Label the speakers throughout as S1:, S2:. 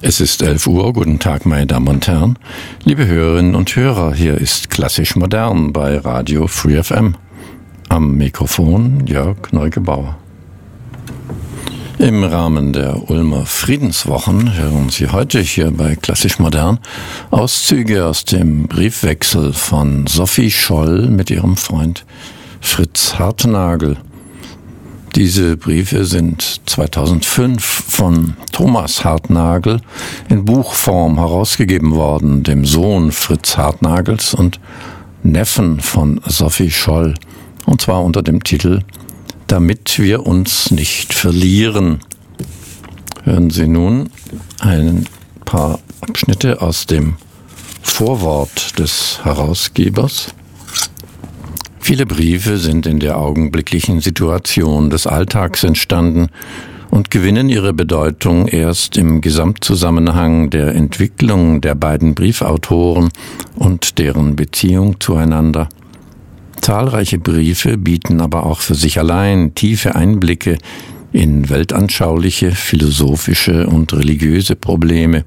S1: Es ist 11 Uhr. Guten Tag, meine Damen und Herren. Liebe Hörerinnen und Hörer, hier ist Klassisch Modern bei Radio Free FM. Am Mikrofon Jörg Neugebauer. Im Rahmen der Ulmer Friedenswochen hören Sie heute hier bei Klassisch Modern Auszüge aus dem Briefwechsel von Sophie Scholl mit ihrem Freund Fritz Hartnagel diese Briefe sind 2005 von Thomas Hartnagel in Buchform herausgegeben worden, dem Sohn Fritz Hartnagels und Neffen von Sophie Scholl, und zwar unter dem Titel Damit wir uns nicht verlieren. Hören Sie nun ein paar Abschnitte aus dem Vorwort des Herausgebers. Viele Briefe sind in der augenblicklichen Situation des Alltags entstanden und gewinnen ihre Bedeutung erst im Gesamtzusammenhang der Entwicklung der beiden Briefautoren und deren Beziehung zueinander. Zahlreiche Briefe bieten aber auch für sich allein tiefe Einblicke in weltanschauliche, philosophische und religiöse Probleme,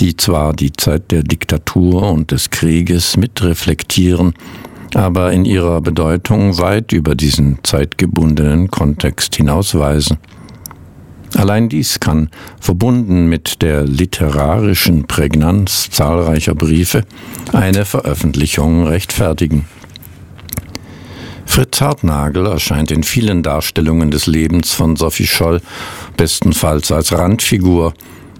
S1: die zwar die Zeit der Diktatur und des Krieges mitreflektieren, aber in ihrer Bedeutung weit über diesen zeitgebundenen Kontext hinausweisen. Allein dies kann, verbunden mit der literarischen Prägnanz zahlreicher Briefe, eine Veröffentlichung rechtfertigen. Fritz Hartnagel erscheint in vielen Darstellungen des Lebens von Sophie Scholl bestenfalls als Randfigur,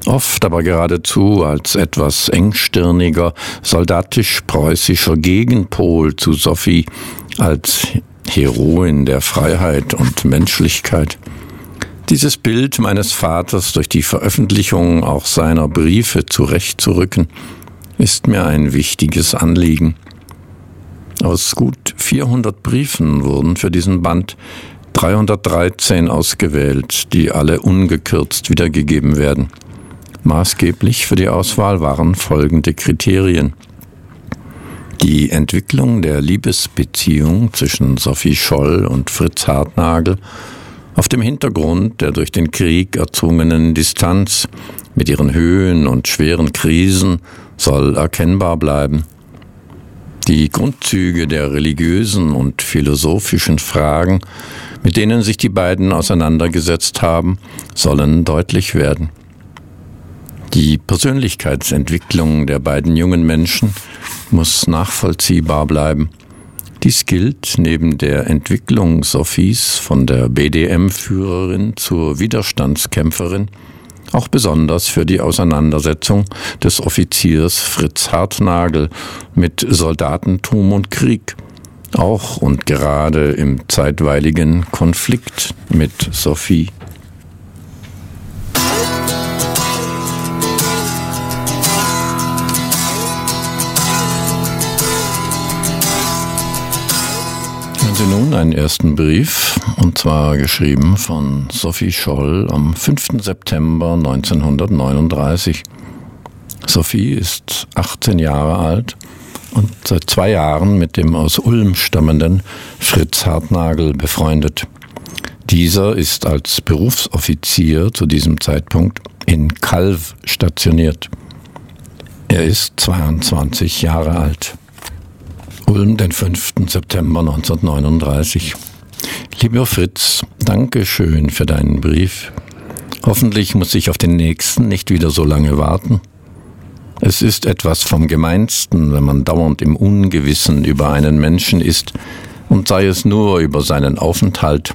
S1: oft aber geradezu als etwas engstirniger, soldatisch-preußischer Gegenpol zu Sophie als Heroin der Freiheit und Menschlichkeit. Dieses Bild meines Vaters durch die Veröffentlichung auch seiner Briefe zurechtzurücken, ist mir ein wichtiges Anliegen. Aus gut 400 Briefen wurden für diesen Band 313 ausgewählt, die alle ungekürzt wiedergegeben werden. Maßgeblich für die Auswahl waren folgende Kriterien. Die Entwicklung der Liebesbeziehung zwischen Sophie Scholl und Fritz Hartnagel auf dem Hintergrund der durch den Krieg erzwungenen Distanz mit ihren Höhen und schweren Krisen soll erkennbar bleiben. Die Grundzüge der religiösen und philosophischen Fragen, mit denen sich die beiden auseinandergesetzt haben, sollen deutlich werden. Die Persönlichkeitsentwicklung der beiden jungen Menschen muss nachvollziehbar bleiben. Dies gilt neben der Entwicklung Sophies von der BDM-Führerin zur Widerstandskämpferin auch besonders für die Auseinandersetzung des Offiziers Fritz Hartnagel mit Soldatentum und Krieg, auch und gerade im zeitweiligen Konflikt mit Sophie. Sie nun einen ersten Brief, und zwar geschrieben von Sophie Scholl am 5. September 1939. Sophie ist 18 Jahre alt und seit zwei Jahren mit dem aus Ulm stammenden Fritz Hartnagel befreundet. Dieser ist als Berufsoffizier zu diesem Zeitpunkt in Calv stationiert. Er ist 22 Jahre alt. Ulm, den 5. September 1939. Lieber Fritz, danke schön für deinen Brief. Hoffentlich muss ich auf den nächsten nicht wieder so lange warten. Es ist etwas vom Gemeinsten, wenn man dauernd im Ungewissen über einen Menschen ist, und sei es nur über seinen Aufenthalt.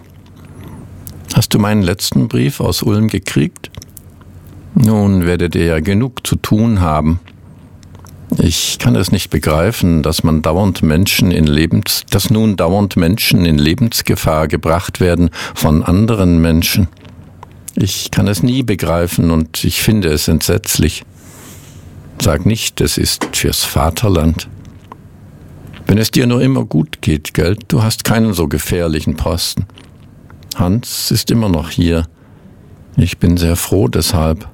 S1: Hast du meinen letzten Brief aus Ulm gekriegt? Nun werdet ihr ja genug zu tun haben. Ich kann es nicht begreifen, dass man dauernd Menschen in Lebens, dass nun dauernd Menschen in Lebensgefahr gebracht werden von anderen Menschen. Ich kann es nie begreifen und ich finde es entsetzlich. Sag nicht, es ist fürs Vaterland. Wenn es dir nur immer gut geht, Geld, du hast keinen so gefährlichen Posten. Hans ist immer noch hier. Ich bin sehr froh deshalb.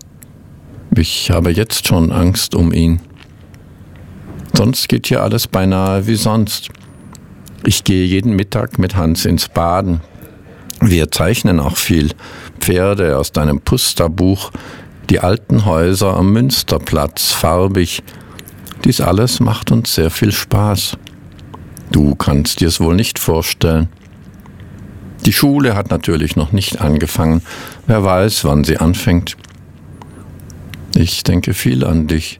S1: Ich habe jetzt schon Angst um ihn. Sonst geht hier alles beinahe wie sonst. Ich gehe jeden Mittag mit Hans ins Baden. Wir zeichnen auch viel. Pferde aus deinem Pusterbuch, die alten Häuser am Münsterplatz, farbig. Dies alles macht uns sehr viel Spaß. Du kannst dir es wohl nicht vorstellen. Die Schule hat natürlich noch nicht angefangen. Wer weiß, wann sie anfängt. Ich denke viel an dich.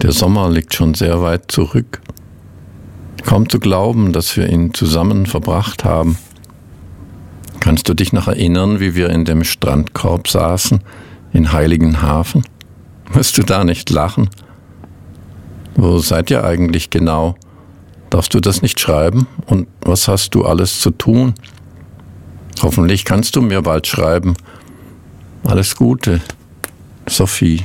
S1: Der Sommer liegt schon sehr weit zurück. Kaum zu glauben, dass wir ihn zusammen verbracht haben. Kannst du dich noch erinnern, wie wir in dem Strandkorb saßen, in Heiligenhafen? Musst du da nicht lachen? Wo seid ihr eigentlich genau? Darfst du das nicht schreiben? Und was hast du alles zu tun? Hoffentlich kannst du mir bald schreiben. Alles Gute, Sophie.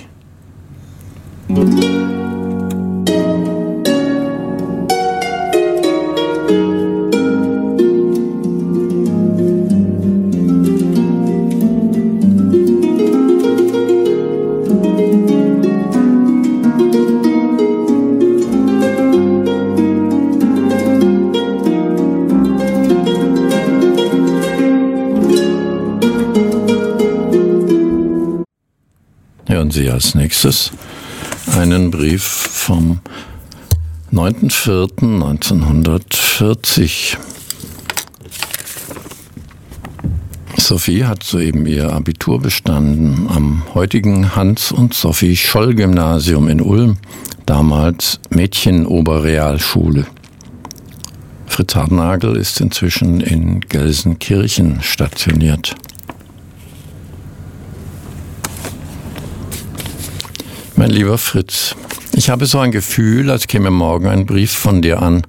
S1: Hören Sie als nächstes einen Brief vom 9.4.1940. Sophie hat soeben ihr Abitur bestanden am heutigen Hans- und Sophie-Scholl-Gymnasium in Ulm, damals Mädchenoberrealschule. Fritz Hartnagel ist inzwischen in Gelsenkirchen stationiert. Mein lieber Fritz, ich habe so ein Gefühl, als käme morgen ein Brief von dir an.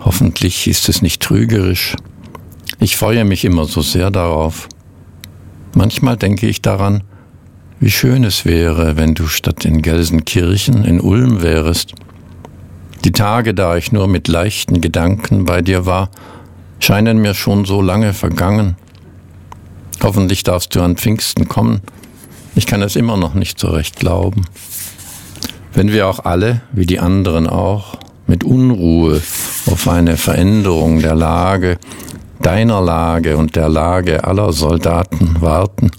S1: Hoffentlich ist es nicht trügerisch. Ich freue mich immer so sehr darauf. Manchmal denke ich daran, wie schön es wäre, wenn du statt in Gelsenkirchen in Ulm wärest. Die Tage, da ich nur mit leichten Gedanken bei dir war, scheinen mir schon so lange vergangen. Hoffentlich darfst du an Pfingsten kommen. Ich kann es immer noch nicht so recht glauben. Wenn wir auch alle, wie die anderen auch, mit Unruhe auf eine Veränderung der Lage, deiner Lage und der Lage aller Soldaten warten,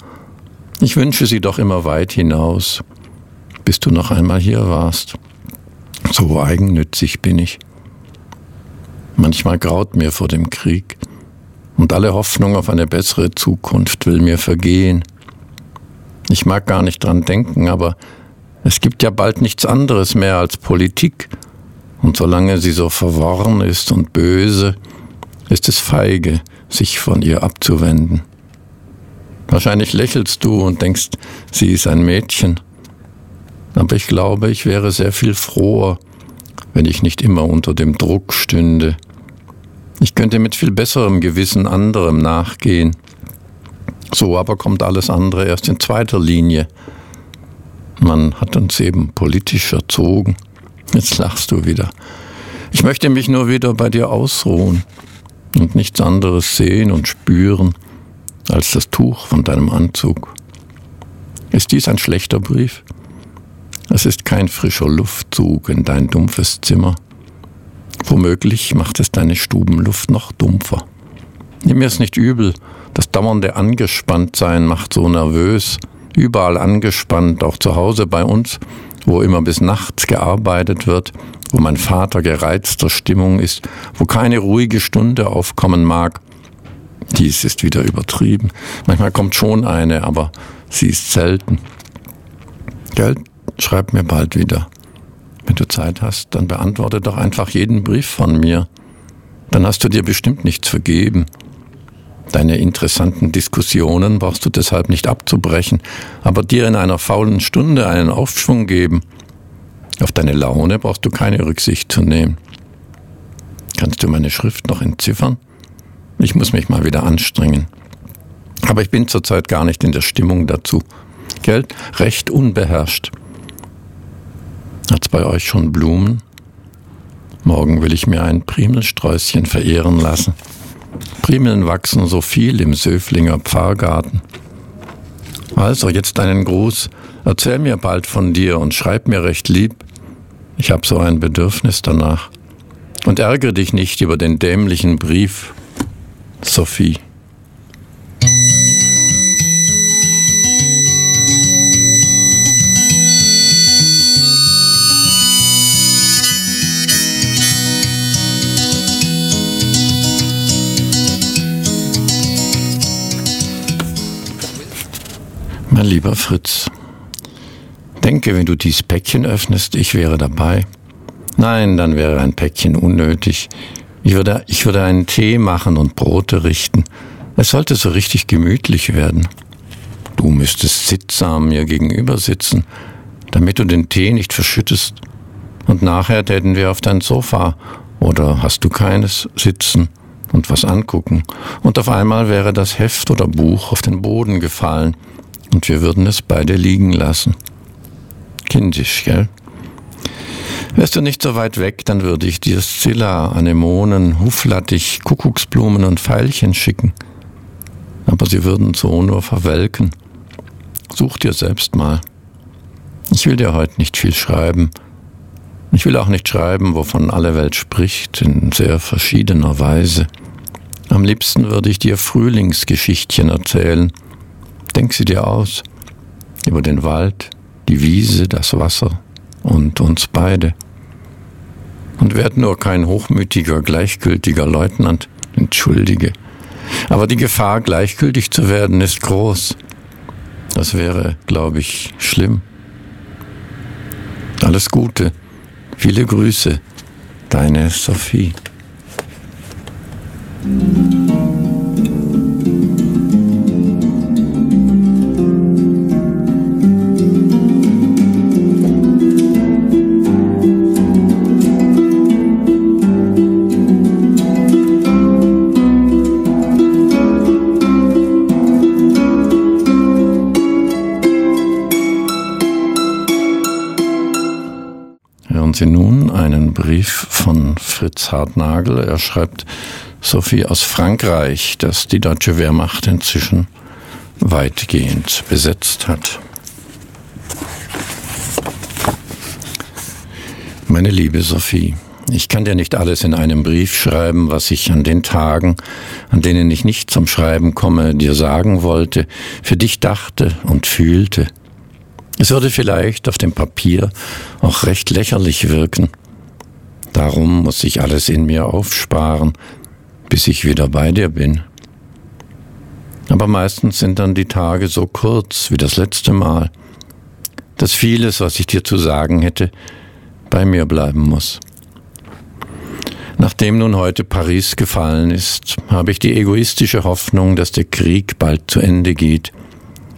S1: ich wünsche sie doch immer weit hinaus, bis du noch einmal hier warst. So eigennützig bin ich. Manchmal graut mir vor dem Krieg, und alle Hoffnung auf eine bessere Zukunft will mir vergehen. Ich mag gar nicht dran denken, aber es gibt ja bald nichts anderes mehr als Politik, und solange sie so verworren ist und böse, ist es feige, sich von ihr abzuwenden. Wahrscheinlich lächelst du und denkst, sie ist ein Mädchen. Aber ich glaube, ich wäre sehr viel froher, wenn ich nicht immer unter dem Druck stünde. Ich könnte mit viel besserem Gewissen anderem nachgehen. So aber kommt alles andere erst in zweiter Linie. Man hat uns eben politisch erzogen. Jetzt lachst du wieder. Ich möchte mich nur wieder bei dir ausruhen und nichts anderes sehen und spüren als das Tuch von deinem Anzug. Ist dies ein schlechter Brief? Es ist kein frischer Luftzug in dein dumpfes Zimmer. Womöglich macht es deine Stubenluft noch dumpfer. Nimm mir es nicht übel, das dauernde Angespanntsein macht so nervös, überall angespannt, auch zu Hause bei uns, wo immer bis nachts gearbeitet wird, wo mein Vater gereizter Stimmung ist, wo keine ruhige Stunde aufkommen mag. Dies ist wieder übertrieben. Manchmal kommt schon eine, aber sie ist selten. Geld, schreib mir bald wieder. Wenn du Zeit hast, dann beantworte doch einfach jeden Brief von mir. Dann hast du dir bestimmt nichts vergeben. Deine interessanten Diskussionen brauchst du deshalb nicht abzubrechen, aber dir in einer faulen Stunde einen Aufschwung geben. Auf deine Laune brauchst du keine Rücksicht zu nehmen. Kannst du meine Schrift noch entziffern? Ich muss mich mal wieder anstrengen. Aber ich bin zurzeit gar nicht in der Stimmung dazu. Geld recht unbeherrscht. Hat's bei euch schon Blumen? Morgen will ich mir ein Primelsträußchen verehren lassen. Primeln wachsen so viel im Söflinger Pfarrgarten. Also jetzt einen Gruß. Erzähl mir bald von dir und schreib mir recht lieb. Ich hab so ein Bedürfnis danach. Und ärgere dich nicht über den dämlichen Brief. Sophie. Lieber Fritz, denke, wenn du dies Päckchen öffnest, ich wäre dabei. Nein, dann wäre ein Päckchen unnötig. Ich würde, ich würde einen Tee machen und Brote richten. Es sollte so richtig gemütlich werden. Du müsstest sittsam mir gegenüber sitzen, damit du den Tee nicht verschüttest. Und nachher täten wir auf dein Sofa oder hast du keines sitzen und was angucken. Und auf einmal wäre das Heft oder Buch auf den Boden gefallen und wir würden es beide liegen lassen. Kindisch, gell? Wärst du nicht so weit weg, dann würde ich dir Scilla, Anemonen, Huflattich, Kuckucksblumen und Veilchen schicken. Aber sie würden so nur verwelken. Such dir selbst mal. Ich will dir heute nicht viel schreiben. Ich will auch nicht schreiben, wovon alle Welt spricht, in sehr verschiedener Weise. Am liebsten würde ich dir Frühlingsgeschichtchen erzählen. Denk sie dir aus. Über den Wald, die Wiese, das Wasser und uns beide. Und werd nur kein hochmütiger, gleichgültiger Leutnant, entschuldige. Aber die Gefahr, gleichgültig zu werden, ist groß. Das wäre, glaube ich, schlimm. Alles Gute. Viele Grüße. Deine Sophie. Sie nun einen Brief von Fritz Hartnagel. Er schreibt, Sophie aus Frankreich, das die deutsche Wehrmacht inzwischen weitgehend besetzt hat. Meine liebe Sophie, ich kann dir nicht alles in einem Brief schreiben, was ich an den Tagen, an denen ich nicht zum Schreiben komme, dir sagen wollte, für dich dachte und fühlte. Es würde vielleicht auf dem Papier auch recht lächerlich wirken. Darum muss ich alles in mir aufsparen, bis ich wieder bei dir bin. Aber meistens sind dann die Tage so kurz wie das letzte Mal, dass vieles, was ich dir zu sagen hätte, bei mir bleiben muss. Nachdem nun heute Paris gefallen ist, habe ich die egoistische Hoffnung, dass der Krieg bald zu Ende geht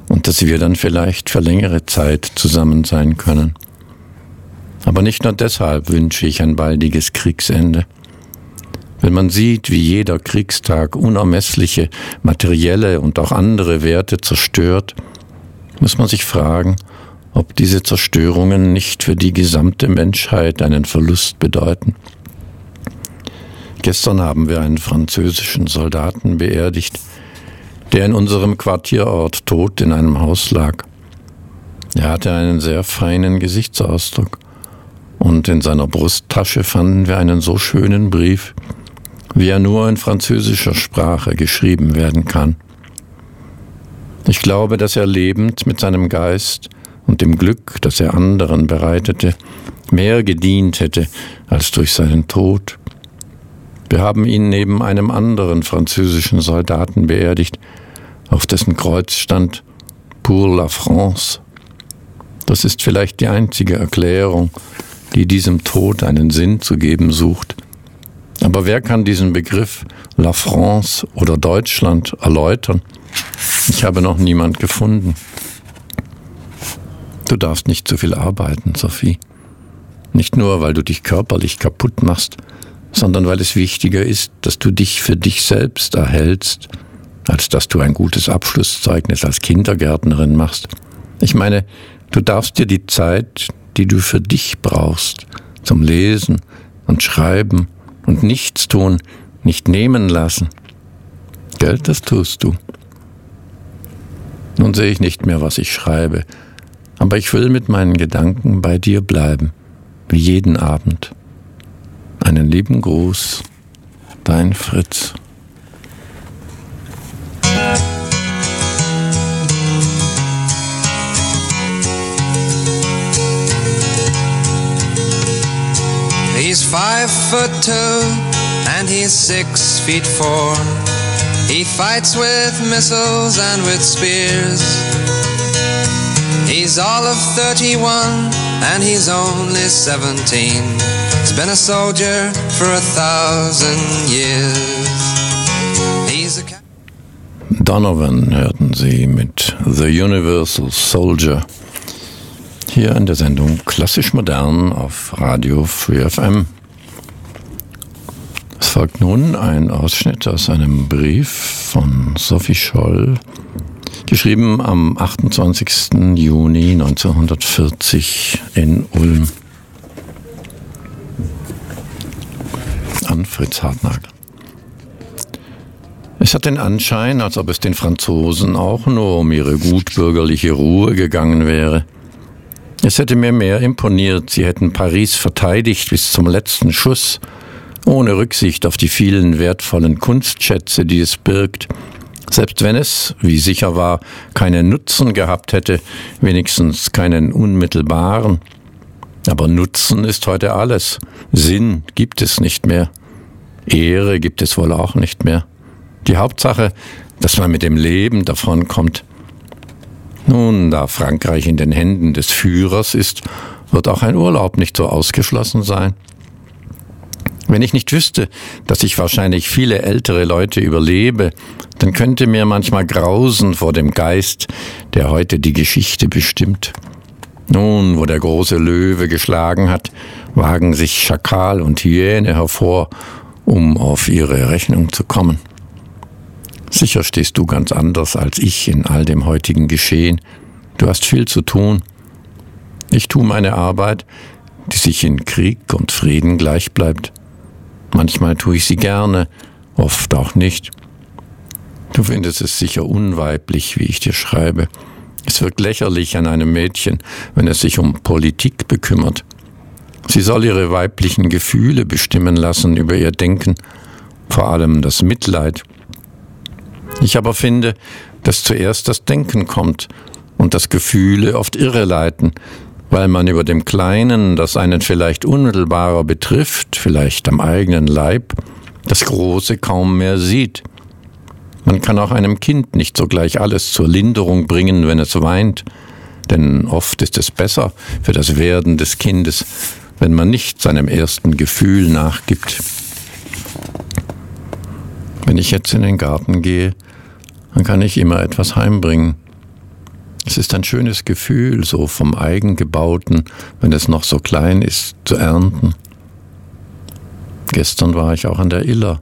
S1: und dass wir dann vielleicht für längere Zeit zusammen sein können. Aber nicht nur deshalb wünsche ich ein baldiges Kriegsende. Wenn man sieht, wie jeder Kriegstag unermessliche materielle und auch andere Werte zerstört, muss man sich fragen, ob diese Zerstörungen nicht für die gesamte Menschheit einen Verlust bedeuten. Gestern haben wir einen französischen Soldaten beerdigt, der in unserem Quartierort tot in einem Haus lag. Er hatte einen sehr feinen Gesichtsausdruck, und in seiner Brusttasche fanden wir einen so schönen Brief, wie er nur in französischer Sprache geschrieben werden kann. Ich glaube, dass er lebend mit seinem Geist und dem Glück, das er anderen bereitete, mehr gedient hätte als durch seinen Tod. Wir haben ihn neben einem anderen französischen Soldaten beerdigt, auf dessen Kreuz stand Pour la France. Das ist vielleicht die einzige Erklärung, die diesem Tod einen Sinn zu geben sucht. Aber wer kann diesen Begriff La France oder Deutschland erläutern? Ich habe noch niemand gefunden. Du darfst nicht zu viel arbeiten, Sophie. Nicht nur, weil du dich körperlich kaputt machst, sondern weil es wichtiger ist, dass du dich für dich selbst erhältst, als dass du ein gutes Abschlusszeugnis als Kindergärtnerin machst. Ich meine, du darfst dir die Zeit, die du für dich brauchst, zum Lesen und Schreiben und Nichtstun nicht nehmen lassen. Geld, das tust du. Nun sehe ich nicht mehr, was ich schreibe, aber ich will mit meinen Gedanken bei dir bleiben, wie jeden Abend. Einen lieben Gruß, dein Fritz.
S2: Foot two and he's six feet four. He fights with missiles and with spears. He's all of 31 and he's only 17. He's been a soldier for a thousand years. He's a
S1: Donovan hörten Sie mit The Universal Soldier. Hier in der Sendung Klassisch Modern auf Radio Free FM. Es folgt nun ein Ausschnitt aus einem Brief von Sophie Scholl, geschrieben am 28. Juni 1940 in Ulm an Fritz Hartnagel. Es hat den Anschein, als ob es den Franzosen auch nur um ihre gutbürgerliche Ruhe gegangen wäre. Es hätte mir mehr imponiert, sie hätten Paris verteidigt bis zum letzten Schuss, ohne Rücksicht auf die vielen wertvollen Kunstschätze, die es birgt, selbst wenn es, wie sicher war, keinen Nutzen gehabt hätte, wenigstens keinen unmittelbaren. Aber Nutzen ist heute alles. Sinn gibt es nicht mehr. Ehre gibt es wohl auch nicht mehr. Die Hauptsache, dass man mit dem Leben davonkommt. Nun, da Frankreich in den Händen des Führers ist, wird auch ein Urlaub nicht so ausgeschlossen sein. Wenn ich nicht wüsste, dass ich wahrscheinlich viele ältere Leute überlebe, dann könnte mir manchmal grausen vor dem Geist, der heute die Geschichte bestimmt. Nun, wo der große Löwe geschlagen hat, wagen sich Schakal und Hyäne hervor, um auf ihre Rechnung zu kommen. Sicher stehst du ganz anders als ich in all dem heutigen Geschehen. Du hast viel zu tun. Ich tue meine Arbeit, die sich in Krieg und Frieden gleich bleibt. Manchmal tue ich sie gerne, oft auch nicht. Du findest es sicher unweiblich, wie ich dir schreibe. Es wirkt lächerlich an einem Mädchen, wenn es sich um Politik bekümmert. Sie soll ihre weiblichen Gefühle bestimmen lassen über ihr Denken, vor allem das Mitleid. Ich aber finde, dass zuerst das Denken kommt und das Gefühle oft irreleiten, weil man über dem Kleinen, das einen vielleicht unmittelbarer betrifft, vielleicht am eigenen Leib, das Große kaum mehr sieht. Man kann auch einem Kind nicht sogleich alles zur Linderung bringen, wenn es weint, denn oft ist es besser für das Werden des Kindes, wenn man nicht seinem ersten Gefühl nachgibt. Wenn ich jetzt in den Garten gehe, dann kann ich immer etwas heimbringen. Es ist ein schönes Gefühl, so vom Eigengebauten, wenn es noch so klein ist, zu ernten. Gestern war ich auch an der Iller,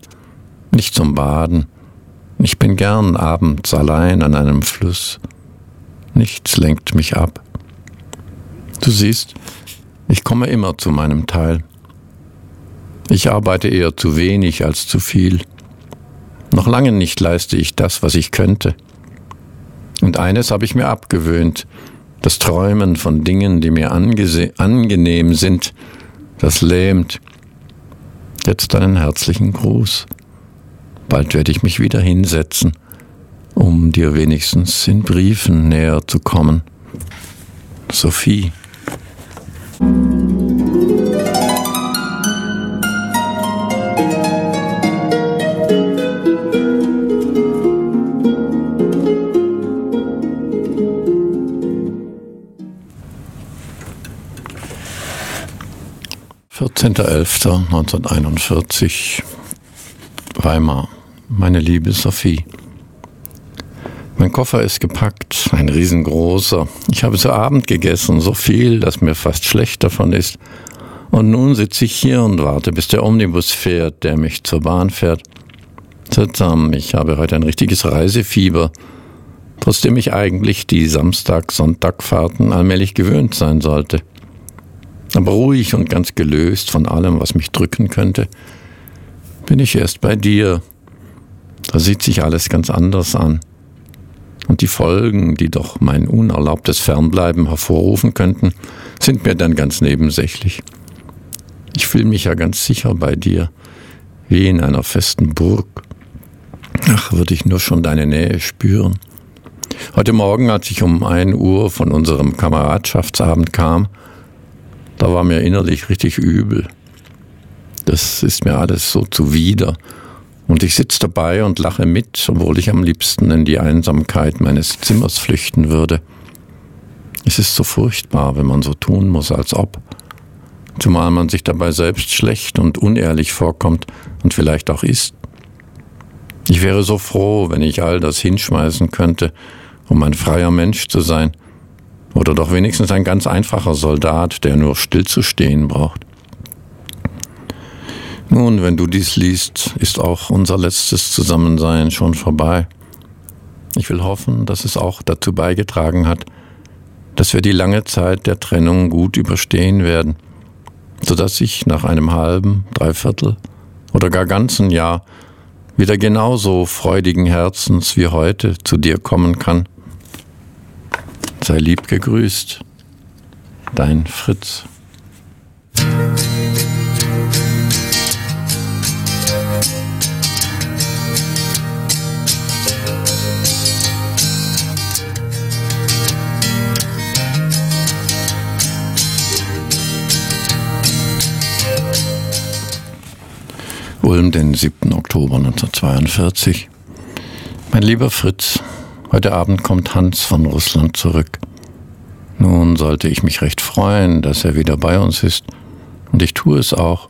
S1: nicht zum Baden. Ich bin gern abends allein an einem Fluss. Nichts lenkt mich ab. Du siehst, ich komme immer zu meinem Teil. Ich arbeite eher zu wenig als zu viel. Noch lange nicht leiste ich das, was ich könnte. Und eines habe ich mir abgewöhnt, das Träumen von Dingen, die mir angenehm sind, das lähmt. Jetzt einen herzlichen Gruß. Bald werde ich mich wieder hinsetzen, um dir wenigstens in Briefen näher zu kommen. Sophie. 14.11.1941 Weimar. Meine liebe Sophie. Mein Koffer ist gepackt, ein riesengroßer. Ich habe zu Abend gegessen, so viel, dass mir fast schlecht davon ist. Und nun sitze ich hier und warte, bis der Omnibus fährt, der mich zur Bahn fährt. Seltsam, ich habe heute ein richtiges Reisefieber, trotzdem ich eigentlich die Samstag-Sonntag-Fahrten allmählich gewöhnt sein sollte aber ruhig und ganz gelöst von allem, was mich drücken könnte, bin ich erst bei dir. Da sieht sich alles ganz anders an. Und die Folgen, die doch mein unerlaubtes Fernbleiben hervorrufen könnten, sind mir dann ganz nebensächlich. Ich fühle mich ja ganz sicher bei dir, wie in einer festen Burg. Ach, würde ich nur schon deine Nähe spüren. Heute Morgen, als ich um ein Uhr von unserem Kameradschaftsabend kam, da war mir innerlich richtig übel. Das ist mir alles so zuwider. Und ich sitze dabei und lache mit, obwohl ich am liebsten in die Einsamkeit meines Zimmers flüchten würde. Es ist so furchtbar, wenn man so tun muss, als ob. Zumal man sich dabei selbst schlecht und unehrlich vorkommt und vielleicht auch ist. Ich wäre so froh, wenn ich all das hinschmeißen könnte, um ein freier Mensch zu sein. Oder doch wenigstens ein ganz einfacher Soldat, der nur stillzustehen braucht. Nun, wenn du dies liest, ist auch unser letztes Zusammensein schon vorbei. Ich will hoffen, dass es auch dazu beigetragen hat, dass wir die lange Zeit der Trennung gut überstehen werden, sodass ich nach einem halben, dreiviertel oder gar ganzen Jahr wieder genauso freudigen Herzens wie heute zu dir kommen kann. Sei lieb gegrüßt, dein Fritz. Ulm, den 7. Oktober 1942. Mein lieber Fritz, heute Abend kommt Hans von Russland zurück. Nun sollte ich mich recht freuen, dass er wieder bei uns ist, und ich tue es auch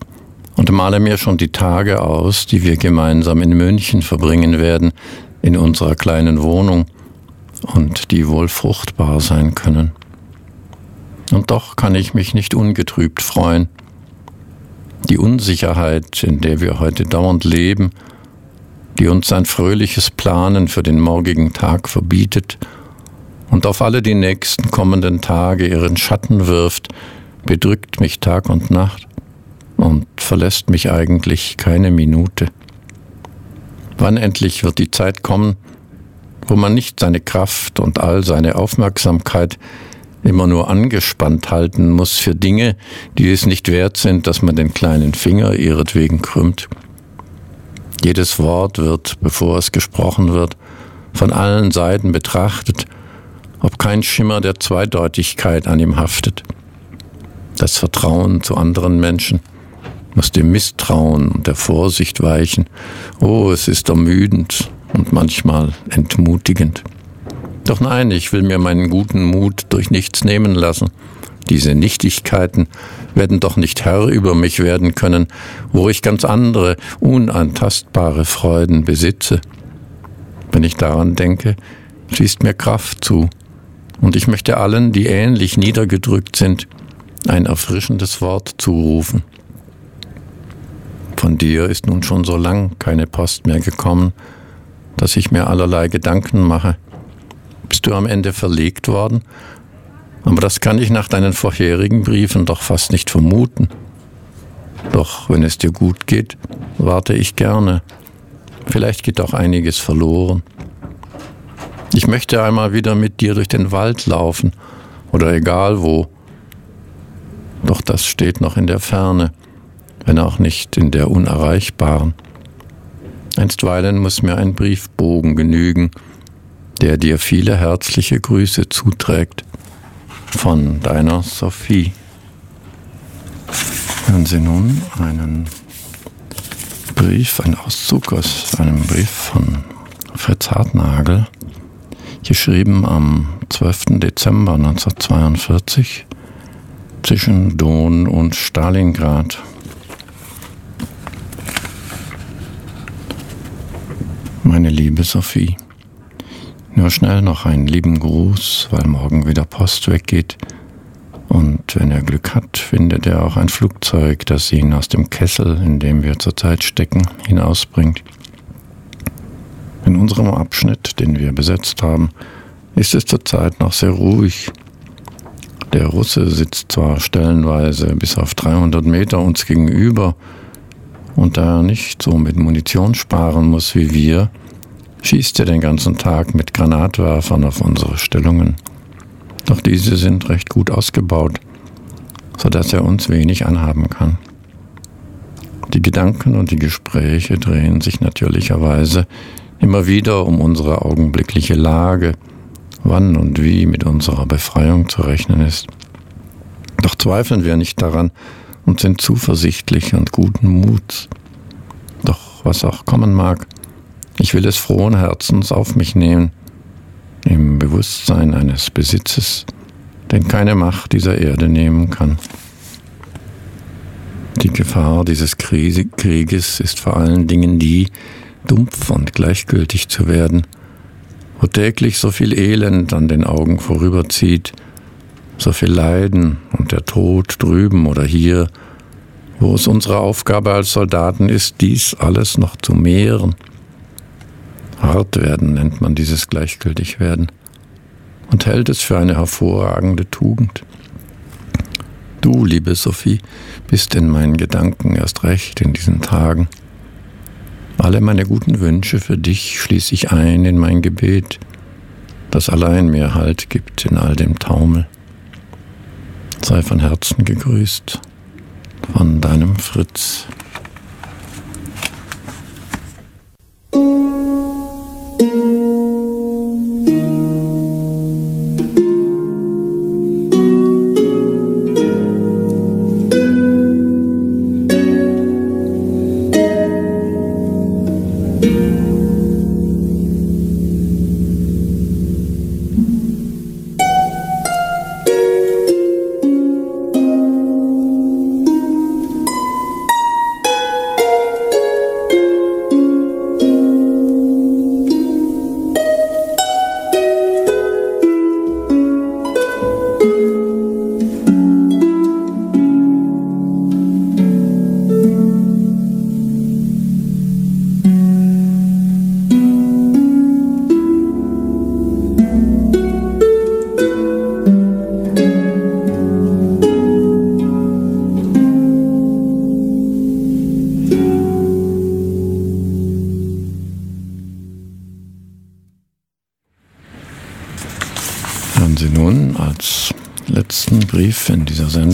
S1: und male mir schon die Tage aus, die wir gemeinsam in München verbringen werden, in unserer kleinen Wohnung, und die wohl fruchtbar sein können. Und doch kann ich mich nicht ungetrübt freuen, die Unsicherheit, in der wir heute dauernd leben, die uns ein fröhliches Planen für den morgigen Tag verbietet und auf alle die nächsten kommenden Tage ihren Schatten wirft, bedrückt mich Tag und Nacht und verlässt mich eigentlich keine Minute. Wann endlich wird die Zeit kommen, wo man nicht seine Kraft und all seine Aufmerksamkeit immer nur angespannt halten muss für Dinge, die es nicht wert sind, dass man den kleinen Finger ihretwegen krümmt. Jedes Wort wird, bevor es gesprochen wird, von allen Seiten betrachtet, ob kein Schimmer der Zweideutigkeit an ihm haftet. Das Vertrauen zu anderen Menschen muss dem Misstrauen und der Vorsicht weichen. Oh, es ist ermüdend und manchmal entmutigend. Doch nein, ich will mir meinen guten Mut durch nichts nehmen lassen. Diese Nichtigkeiten werden doch nicht Herr über mich werden können, wo ich ganz andere, unantastbare Freuden besitze. Wenn ich daran denke, fließt mir Kraft zu, und ich möchte allen, die ähnlich niedergedrückt sind, ein erfrischendes Wort zurufen. Von dir ist nun schon so lang keine Post mehr gekommen, dass ich mir allerlei Gedanken mache, bist du am Ende verlegt worden? Aber das kann ich nach deinen vorherigen Briefen doch fast nicht vermuten. Doch wenn es dir gut geht, warte ich gerne. Vielleicht geht auch einiges verloren. Ich möchte einmal wieder mit dir durch den Wald laufen oder egal wo. Doch das steht noch in der Ferne, wenn auch nicht in der unerreichbaren. Einstweilen muss mir ein Briefbogen genügen, der dir viele herzliche Grüße zuträgt. Von deiner Sophie. Hören Sie nun einen Brief, einen Auszug aus einem Brief von Fritz Hartnagel, geschrieben am 12. Dezember 1942 zwischen Don und Stalingrad. Meine liebe Sophie, nur schnell noch einen lieben Gruß, weil morgen wieder Post weggeht. Und wenn er Glück hat, findet er auch ein Flugzeug, das ihn aus dem Kessel, in dem wir zurzeit stecken, hinausbringt. In unserem Abschnitt, den wir besetzt haben, ist es zurzeit noch sehr ruhig. Der Russe sitzt zwar stellenweise bis auf 300 Meter uns gegenüber, und da er nicht so mit Munition sparen muss wie wir, schießt er den ganzen Tag mit Granatwerfern auf unsere Stellungen. Doch diese sind recht gut ausgebaut, sodass er uns wenig anhaben kann. Die Gedanken und die Gespräche drehen sich natürlicherweise immer wieder um unsere augenblickliche Lage, wann und wie mit unserer Befreiung zu rechnen ist. Doch zweifeln wir nicht daran und sind zuversichtlich und guten Muts. Doch was auch kommen mag, ich will es frohen Herzens auf mich nehmen, im Bewusstsein eines Besitzes, den keine Macht dieser Erde nehmen kann. Die Gefahr dieses Krieges ist vor allen Dingen die, dumpf und gleichgültig zu werden, wo täglich so viel Elend an den Augen vorüberzieht, so viel Leiden und der Tod drüben oder hier, wo es unsere Aufgabe als Soldaten ist, dies alles noch zu mehren. Hart werden nennt man dieses gleichgültig werden und hält es für eine hervorragende Tugend. Du, liebe Sophie, bist in meinen Gedanken erst recht in diesen Tagen. Alle meine guten Wünsche für dich schließe ich ein in mein Gebet, das allein mir Halt gibt in all dem Taumel. Sei von Herzen gegrüßt von deinem Fritz.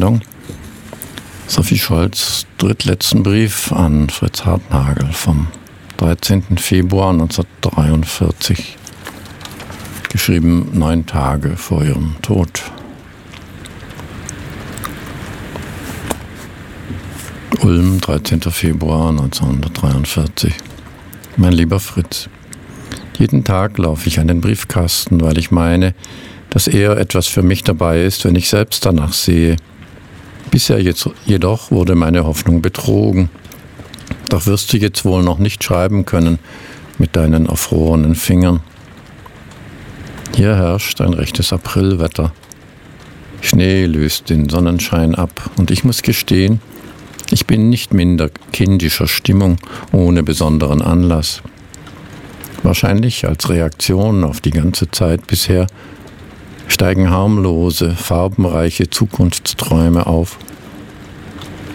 S1: Sendung Sophie Scholz drittletzten Brief an Fritz Hartnagel vom 13. Februar 1943, geschrieben neun Tage vor ihrem Tod. Ulm, 13. Februar 1943. Mein lieber Fritz, jeden Tag laufe ich an den Briefkasten, weil ich meine, dass eher etwas für mich dabei ist, wenn ich selbst danach sehe. Bisher jetzt, jedoch wurde meine Hoffnung betrogen. Doch wirst du jetzt wohl noch nicht schreiben können mit deinen erfrorenen Fingern. Hier herrscht ein rechtes Aprilwetter. Schnee löst den Sonnenschein ab und ich muss gestehen, ich bin nicht minder kindischer Stimmung ohne besonderen Anlass. Wahrscheinlich als Reaktion auf die ganze Zeit bisher steigen harmlose, farbenreiche Zukunftsträume auf.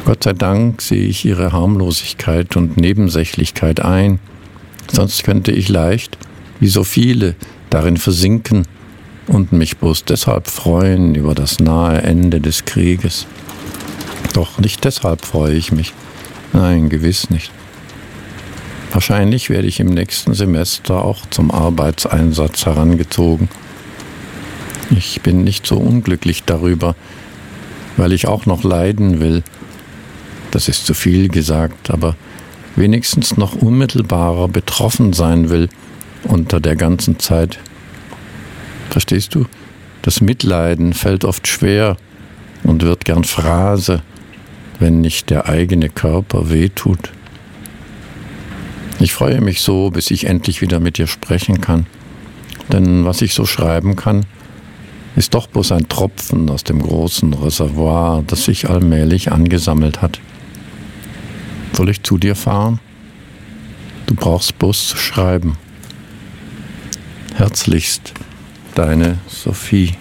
S1: Gott sei Dank sehe ich ihre Harmlosigkeit und Nebensächlichkeit ein, sonst könnte ich leicht, wie so viele, darin versinken und mich bloß deshalb freuen über das nahe Ende des Krieges. Doch nicht deshalb freue ich mich. Nein, gewiss nicht. Wahrscheinlich werde ich im nächsten Semester auch zum Arbeitseinsatz herangezogen ich bin nicht so unglücklich darüber, weil ich auch noch leiden will. Das ist zu viel gesagt, aber wenigstens noch unmittelbarer betroffen sein will unter der ganzen Zeit. Verstehst du? Das Mitleiden fällt oft schwer und wird gern Phrase, wenn nicht der eigene Körper wehtut. Ich freue mich so, bis ich endlich wieder mit dir sprechen kann. Denn was ich so schreiben kann, ist doch bloß ein Tropfen aus dem großen Reservoir, das sich allmählich angesammelt hat. Soll ich zu dir fahren? Du brauchst bloß zu schreiben. Herzlichst, deine Sophie.